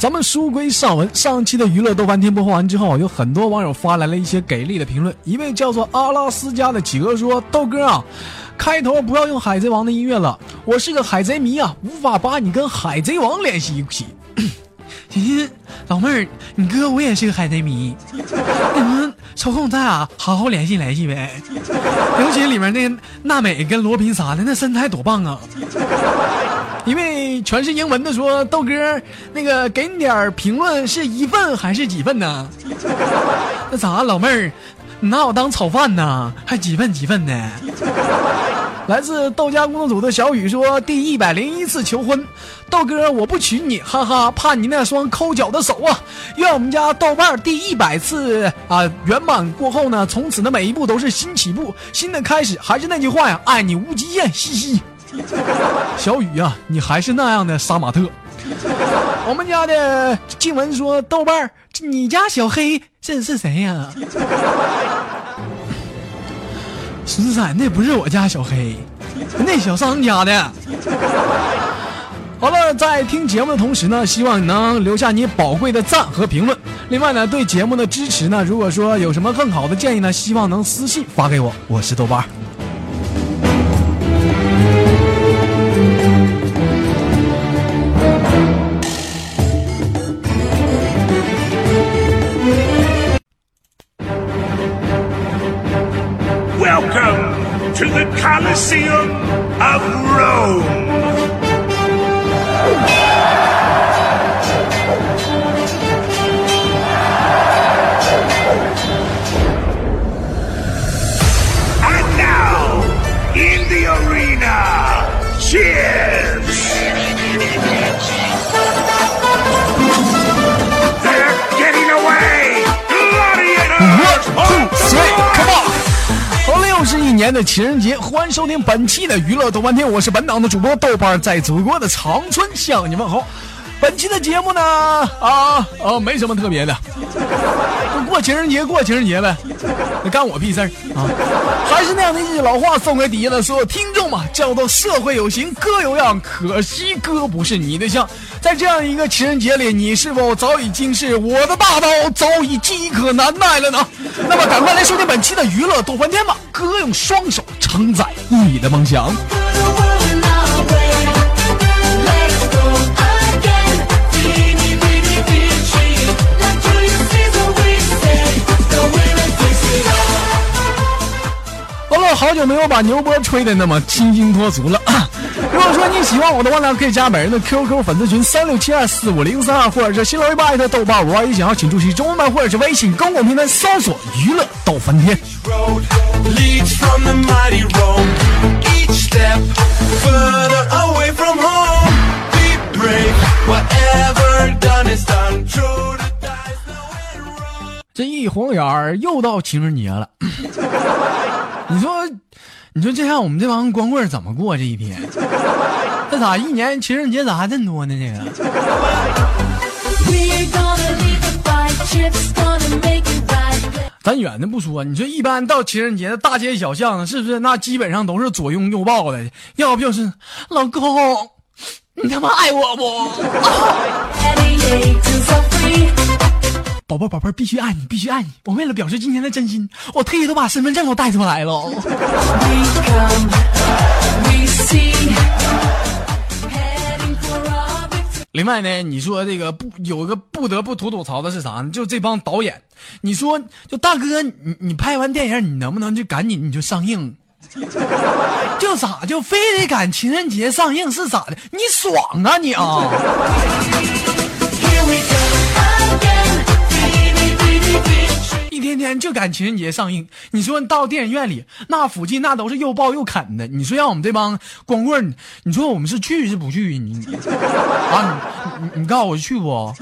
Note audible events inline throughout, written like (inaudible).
咱们书归上文，上期的娱乐豆瓣天播放完之后，有很多网友发来了一些给力的评论。一位叫做阿拉斯加的企鹅说：“豆哥啊，开头不要用海贼王的音乐了，我是个海贼迷啊，无法把你跟海贼王联系一起。”老妹儿，你哥我也是个海贼迷，你们抽空咱俩好好联系联系呗。(laughs) 尤其里面那娜美跟罗宾啥的，那身材多棒啊！全是英文的，说豆哥，那个给你点评论，是一份还是几份呢？(laughs) 那咋，老妹儿，你拿我当炒饭呢？还几份几份呢？来自豆家工作组的小雨说：“第一百零一次求婚，豆哥我不娶你，哈哈，怕你那双抠脚的手啊！愿我们家豆瓣第一百次啊圆满过后呢，从此的每一步都是新起步，新的开始。还是那句话呀，爱你无极限，嘻嘻。”小雨呀，你还是那样的杀马特。我们家的静文说：“豆瓣，你家小黑这是谁呀？”十三，那不是我家小黑，那小商家的。好了，在听节目的同时呢，希望你能留下你宝贵的赞和评论。另外呢，对节目的支持呢，如果说有什么更好的建议呢，希望能私信发给我。我是豆瓣。Colosseum of Rome. 年的情人节，欢迎收听本期的娱乐豆瓣天，我是本档的主播豆瓣，在祖国的长春向你问好。本期的节目呢，啊啊，没什么特别的，过情人节过情人节呗，那干我屁事儿啊！还是那样的一句老话，送给底下的所有听众嘛，叫做社会有型哥有样，可惜哥不是你的像。在这样一个情人节里，你是否早已经是我的大刀早已饥渴难耐了呢？那么赶快来收听本期的娱乐豆翻天吧，哥用双手承载你的梦想。好，久没有把牛波吹的那么清新脱俗了。(coughs) 如果说你喜欢我的话呢，可以加本人的 QQ 粉丝群三六七二四五零三二，或者是新浪微博艾特豆瓣五二一，想要请出席中文版，或者是微信公共平台搜索娱乐逗翻天。each step further away from home. Be brave, whatever done is done. True 这一晃眼儿又到情人节了，你说，你说这让我们这帮光棍儿怎么过这一天？这咋一年情人节咋还这么多呢？这个。咱远的不说，你说一般到情人节的大街小巷，是不是那基本上都是左拥右抱的，要不就是老公，你他妈爱我不.宝贝宝贝，必须爱你，必须爱你！我为了表示今天的真心，我特意都把身份证都带出来了。We come, we see. 另外呢，你说这个不有个不得不吐吐槽的是啥呢？就这帮导演，你说就大哥，你你拍完电影，你能不能就赶紧你就上映？(laughs) 就咋就非得赶情人节上映是咋的？你爽啊你啊！天天就赶情人节上映，你说你到电影院里那附近那都是又抱又啃的，你说让我们这帮光棍，你说我们是去是不去？你啊，你你你告诉我去不？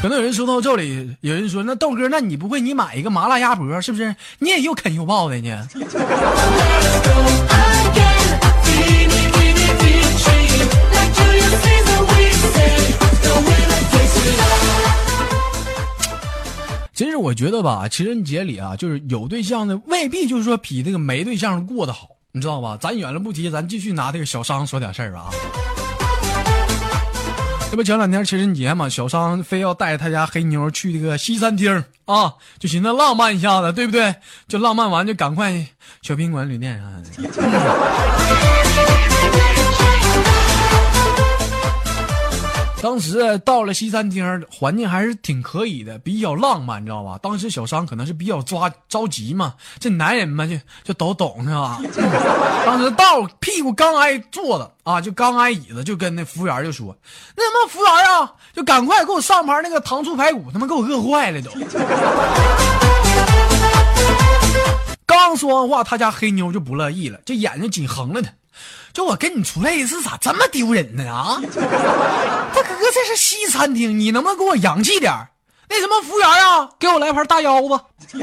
可能有人说到这里，有人说那豆哥，那你不会你买一个麻辣鸭脖是不是？你也又啃又抱的呢？其实我觉得吧，情人节里啊，就是有对象的未必就是说比这个没对象过得好，你知道吧？咱远了不提，咱继续拿这个小商说点事儿啊。这不前两天情人节嘛，小商非要带他家黑妞去这个西餐厅啊，就寻思浪漫一下子，对不对？就浪漫完就赶快小宾馆、旅店啥的。当时到了西餐厅，环境还是挺可以的，比较浪漫，你知道吧？当时小商可能是比较抓着急嘛，这男人嘛就就都懂是吧？(laughs) 当时到屁股刚挨坐的啊，就刚挨椅子，就跟那服务员就说：“那什么服务员啊，就赶快给我上盘那个糖醋排骨，他妈给我饿坏了都。(laughs) ”刚说完话，他家黑妞就不乐意了，这眼睛紧横了他。就我跟你出来一次，咋这么丢人呢？啊，(laughs) 大哥，这是西餐厅，你能不能给我洋气点那什么，服务员啊，给我来盘大腰子。(clears throat)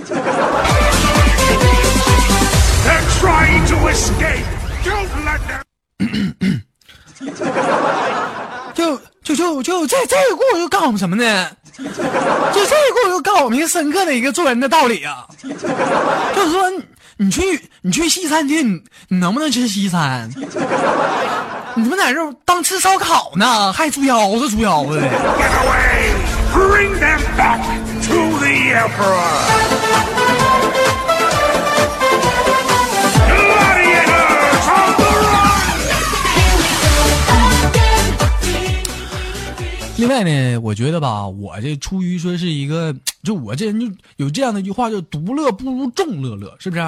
就就就就这这个故事就告诉我们什么呢？就这个故事就告诉我们一个深刻的一个做人的道理啊，就是说你去你去西餐厅，你能不能吃西餐？你怎么在这当吃烧烤呢，还猪腰子猪腰子的。另外呢，我觉得吧，我这出于说是一个，就我这人就有这样的一句话，叫独乐不如众乐乐，是不是？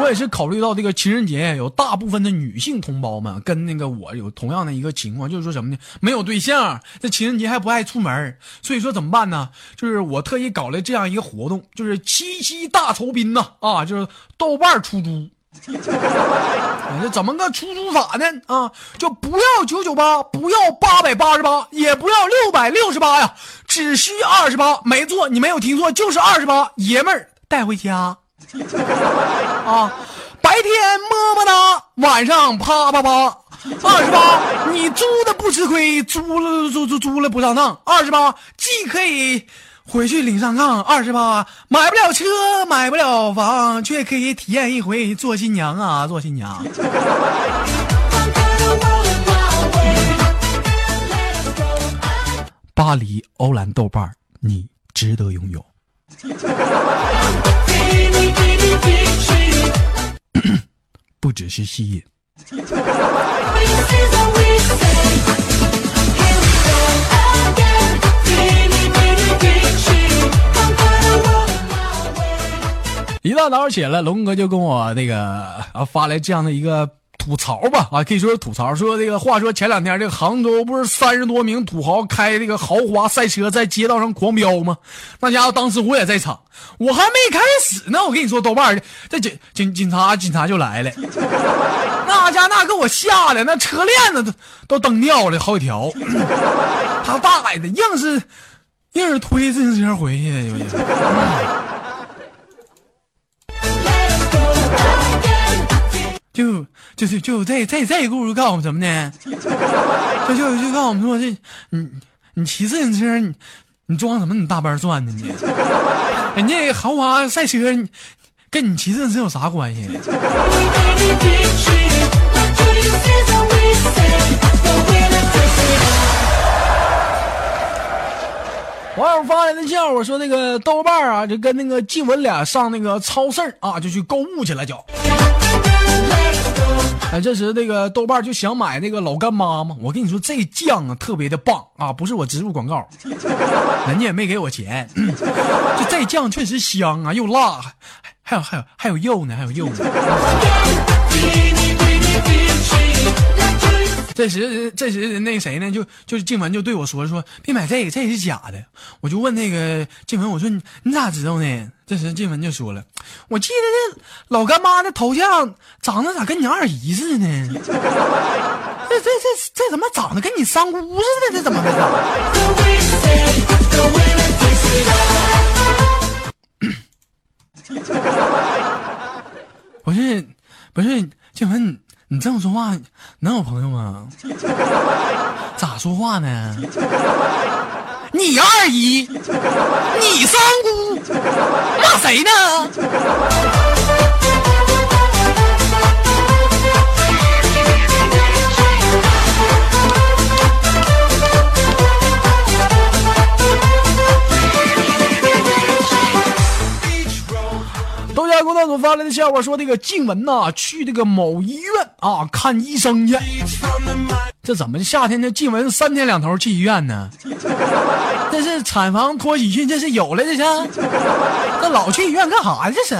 我也是考虑到这个情人节有大部分的女性同胞们跟那个我有同样的一个情况，就是说什么呢？没有对象，这情人节还不爱出门，所以说怎么办呢？就是我特意搞了这样一个活动，就是七夕大酬宾呐，啊，就是豆瓣出租。(laughs) 你这怎么个出租法呢？啊，就不要九九八，不要八百八十八，也不要六百六十八呀，只需二十八。没错，你没有听错，就是二十八，爷们儿带回家。啊，白天么么哒，晚上啪啪啪。二十八，你租的不吃亏，租了租租租了不上当。二十八，既可以回去领上杠。二十八，买不了车，买不了房，却可以体验一回做新娘啊，做新娘。(laughs) 巴黎欧蓝豆瓣儿，你值得拥有。(laughs) 不只是吸引。(laughs) 一大早起来，龙哥就跟我那个啊发来这样的一个吐槽吧啊，可以说是吐槽。说这个话说前两天这个杭州不是三十多名土豪开这个豪华赛车在街道上狂飙吗？那家伙当时我也在场，我还没开始呢，我跟你说豆瓣儿这警警警察警察就来了，那家那给我吓的那车链子都都蹬掉了好几条，他大爷的硬是硬是推自行车回去的。就就是就这这这故事告诉我们什么呢？就就就告诉我们说这你你骑自行车你你装什么你大班转呢你？人家豪华赛车跟你骑自行车有啥关系？网友发来的笑话说那个豆瓣啊，就跟那个静文俩上那个超市啊，就去购物去了就。哎，这时那个豆瓣就想买那个老干妈嘛，我跟你说这酱啊特别的棒啊，不是我植入广告，(laughs) 人家也没给我钱，就这酱确实香啊，又辣，还有还有还有肉呢，还有肉呢。这时，这时那谁呢？就就静文就对我说说，别买这个，这是假的。我就问那个静文，我说你你咋知道呢？这时静文就说了，我记得这老干妈的头像长得咋跟你二姨似的呢？(laughs) 这这这这怎么长得跟你三姑似的？这怎么回事？(coughs) 不是不是静文，你这么说话能有朋友吗？咋说话呢？你二姨，你三姑，骂谁呢？豆家公道组发来的笑话说，这个静雯呐、去这个某医院啊看医生去。这怎么夏天这静雯三天两头去医院呢？(laughs) 这是产房托喜讯，这是有了这是？这老去医院干啥呀？这是.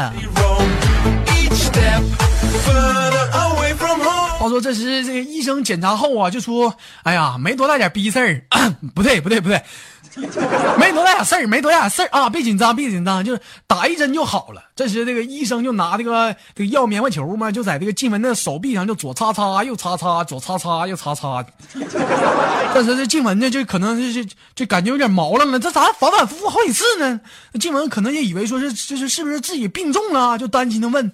话说这时这个医生检查后啊，就说：“哎呀，没多大点逼事儿，不对不对不对，(laughs) 没多大点事儿，没多大点事儿啊，别紧张别紧张，就是打一针就好了。”这时这个医生就拿这个这个药棉花球嘛，就在这个静雯的手臂上就左擦擦右擦擦，左擦擦右擦擦。但是这静雯呢，就可能是就就感觉有点毛愣了，这咋反反复复好几次呢？静雯可能也以为说是就是是不是自己病重了，就担心的问，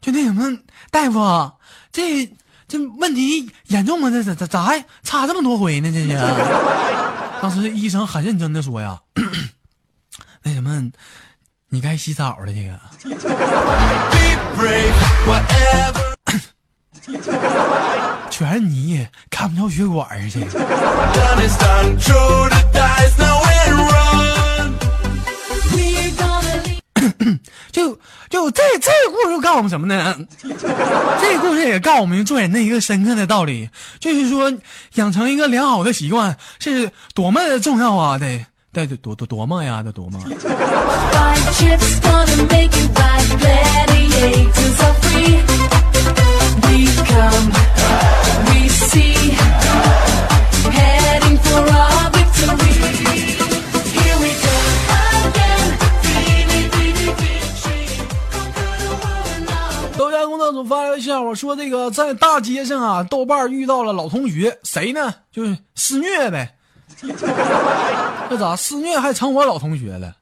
就那什么大夫，这这问题严重吗？这咋咋咋还擦这么多回呢？这是。当时医生很认真的说呀，那什么，你该洗澡了，这个。(coughs) 全是泥，看不着血管儿，去就就这这个故事告诉我们什么呢？(laughs) 这个故事也告诉我们做人的一个深刻的道理，就是说养成一个良好的习惯是多么的重要啊！得得得多多多么呀，得多么。我说，这个在大街上啊，豆瓣遇到了老同学，谁呢？就是施虐呗。(laughs) 这咋施虐还成我老同学了？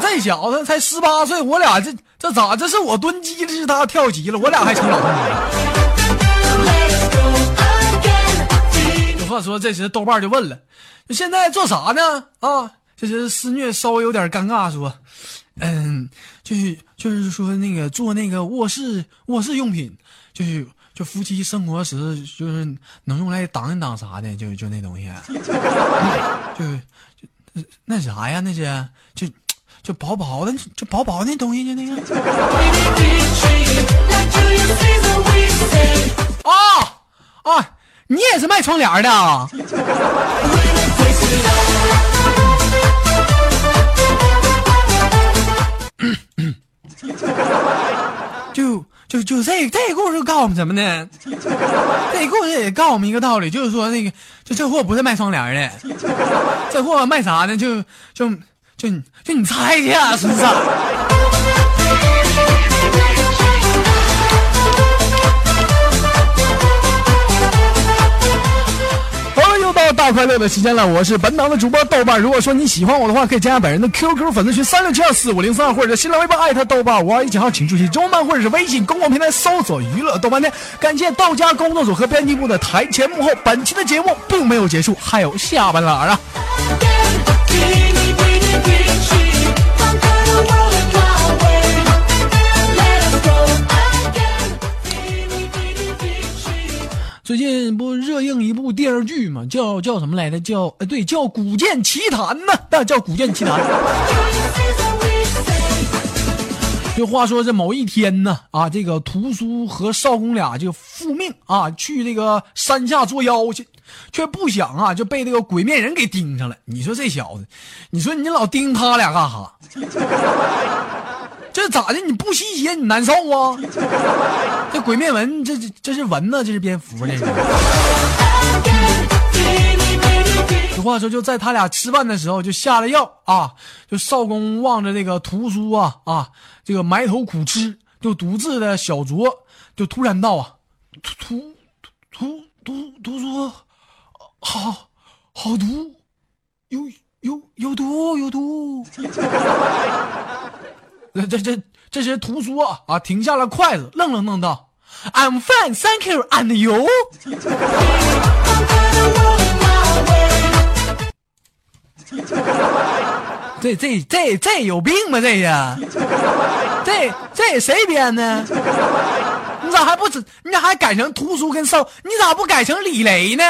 这小子才十八岁，我俩这这咋这是我蹲鸡了，是他跳级了，我俩还成老同学了。有话说，这时豆瓣就问了：“现在做啥呢？”啊，这时施虐稍微有点尴尬，说：“嗯，就是就是说那个做那个卧室卧室用品，就是就夫妻生活时就是能用来挡一挡啥的，就就那东西，(laughs) 就就那啥呀，那是就就薄薄的，就薄薄那东西，就那个啊啊，你也是卖窗帘的啊？” (coughs) 就就就这这故事告诉我们什么呢？这故事也告诉我们一个道理，就是说那个就这货不是卖窗帘的，这货卖啥呢？就就就你就你猜去啊，是不是？到大快乐的时间了，我是本档的主播豆瓣。如果说你喜欢我的话，可以加下本人的 QQ 粉丝群三六七二四五零三二，或者新浪微博艾特豆瓣五二一九号，请注意中漫或者是微信公共平台搜索娱乐豆瓣店。感谢道家工作组和编辑部的台前幕后。本期的节目并没有结束，还有下半栏啊！最近不热映一部电视剧嘛，叫叫什么来着？叫呃对，叫《古剑奇谭》呐，那叫《古剑奇谭》。Julius Caesar, we say. 就话说这某一天呢，啊，这个屠苏和少公俩就复命啊，去这个山下捉妖去，却不想啊就被这个鬼面人给盯上了。你说这小子，你说你老盯他俩干哈？这咋的？你不吸血你难受啊？(laughs) 这鬼面纹，这这这是蚊子，这是蝙蝠，这是。有话说，就在他俩吃饭的时候，就下了药啊。就少公望着这个屠苏啊啊，这个埋头苦吃，就独自的小酌，就突然道啊，屠屠屠屠屠苏，好好毒，有有有毒有毒。这这这这些屠苏啊啊停下了筷子，愣愣愣道：“I'm fine, thank you, and you。(laughs) ”这这这这有病吧？这呀，这这谁编的？你咋还不知？你咋还改成屠苏跟少？你咋不改成李雷呢？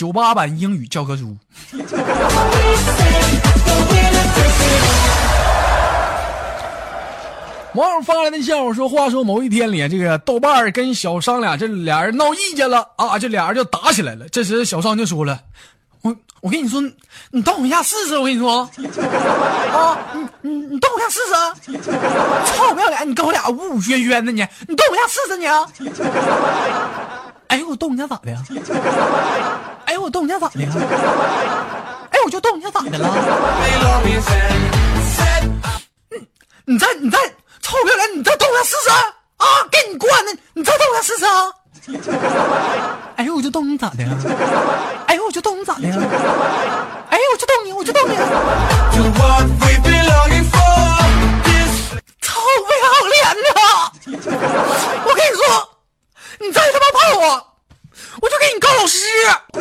九八版英语教科书。网友发来的笑话说：“话说某一天里，这个豆瓣儿跟小商俩这俩人闹意见了啊，这俩人就打起来了。这时小商就说了：‘我我跟你说，你动我一下试试。’我跟你说，啊，你你你动我一下试试。臭不要脸，你跟我俩呜呜喧喧的你，你动我一下试试你啊。哎，我动你家咋的呀？哎，我动你家咋的呀？哎，我就动你家咋的了？你再你再臭不要脸，你再动他试试啊！给你惯的，你再动他试试啊！哎呦，我就动你咋的呀？哎呦，我就动你咋的呀？哎呦，我就动你，我就动你！臭不要脸的！我跟你说，你再他妈碰我，我就给你告老师 (coughs).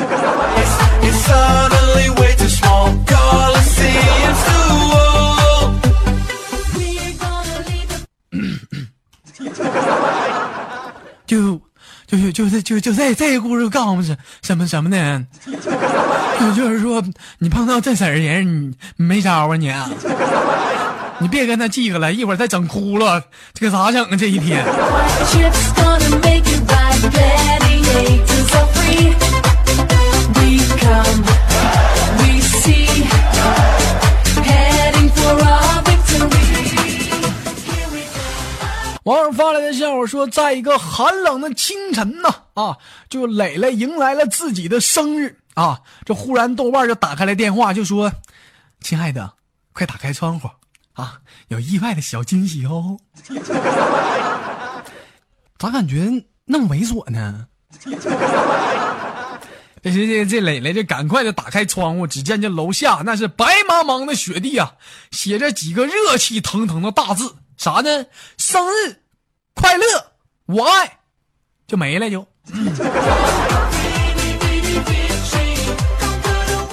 就就就就就就这这个故事告诉我们是什么什么呢？(laughs) 就就是说，你碰到这色儿人，你没招啊你啊！你别跟他记个了，一会儿再整哭了，这可咋整啊？这一天。网友发来的笑话说，在一个寒冷的清晨呢，啊，就磊磊迎来了自己的生日啊。这忽然豆瓣就打开了电话，就说：“亲爱的，快打开窗户啊，有意外的小惊喜哦。(laughs) ”咋感觉那么猥琐呢？(laughs) 这这这这磊磊就赶快的打开窗户，只见这楼下那是白茫茫的雪地啊，写着几个热气腾腾的大字，啥呢？生日快乐，我爱，就没了就。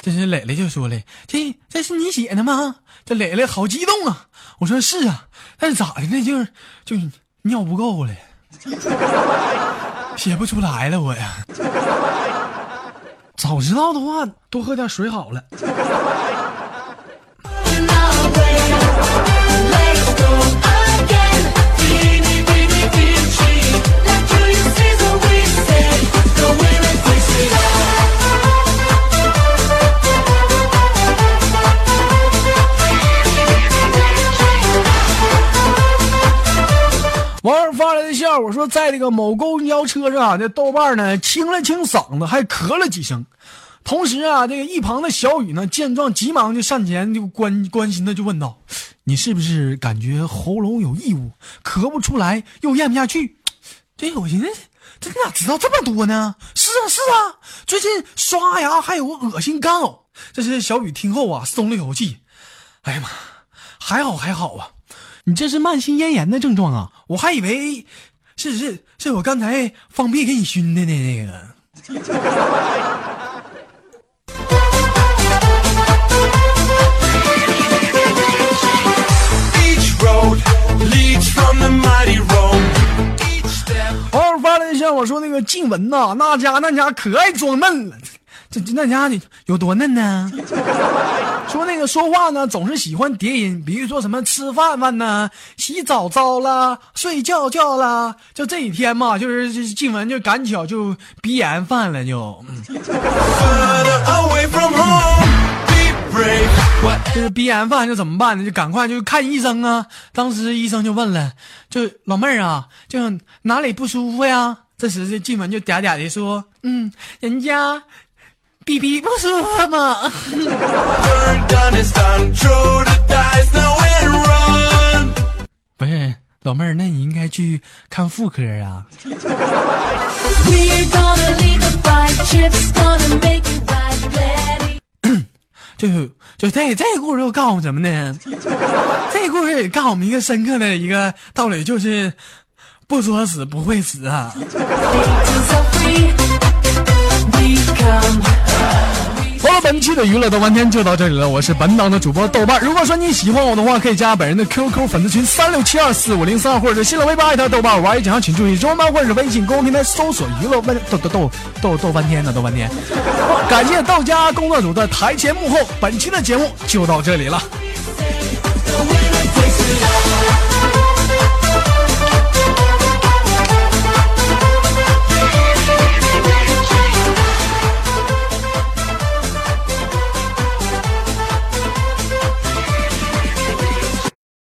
这是磊磊就说了：“这这是你写的吗？”这磊磊好激动啊！我说是啊，但是咋的呢？就是就尿不够了，(laughs) 写不出来了我呀。早知道的话，多喝点水好了。我说，在这个某公交车上啊，这豆瓣呢清了清嗓子，还咳了几声。同时啊，这个一旁的小雨呢见状，急忙就上前就关关心的就问道：“你是不是感觉喉咙有异物，咳不出来，又咽不下去？”这我寻思，这你咋知道这么多呢？是啊是啊，最近刷牙还有恶心干呕。这是小雨听后啊松了一口气，哎呀妈，还好还好啊。你这是慢性咽炎的症状啊！我还以为是是是我刚才放屁给你熏的呢，那个。我翻了一下，我说那个静雯呐，那家那家可爱装嫩了。这那家伙有多嫩呢？(laughs) 说那个说话呢，总是喜欢叠音，比如说什么吃饭饭呢、洗澡澡啦、睡觉觉啦，就这几天嘛，就是就是静雯就赶巧就鼻炎犯了就，嗯就是鼻炎犯就怎么办呢？就赶快就看医生啊。当时医生就问了，就老妹儿啊，就哪里不舒服呀？这时这静雯就嗲嗲的说，嗯，人家 bb 不说话吗？不是老妹儿，那你应该去看妇科啊。(coughs) 就就这这故事又告诉我们什么呢？这故事也告诉我们一个深刻的一个道理，就是不作死不会死啊。本期的娱乐豆瓣天就到这里了，我是本档的主播豆瓣。如果说你喜欢我的话，可以加本人的 QQ 粉丝群三六七二四五零三二，或者是新浪微博艾特豆瓣玩一讲，请注意中文版或者是微信公众平台搜索娱乐问豆豆豆豆豆翻天的豆半天。感谢豆家工作组的台前幕后，本期的节目就到这里了。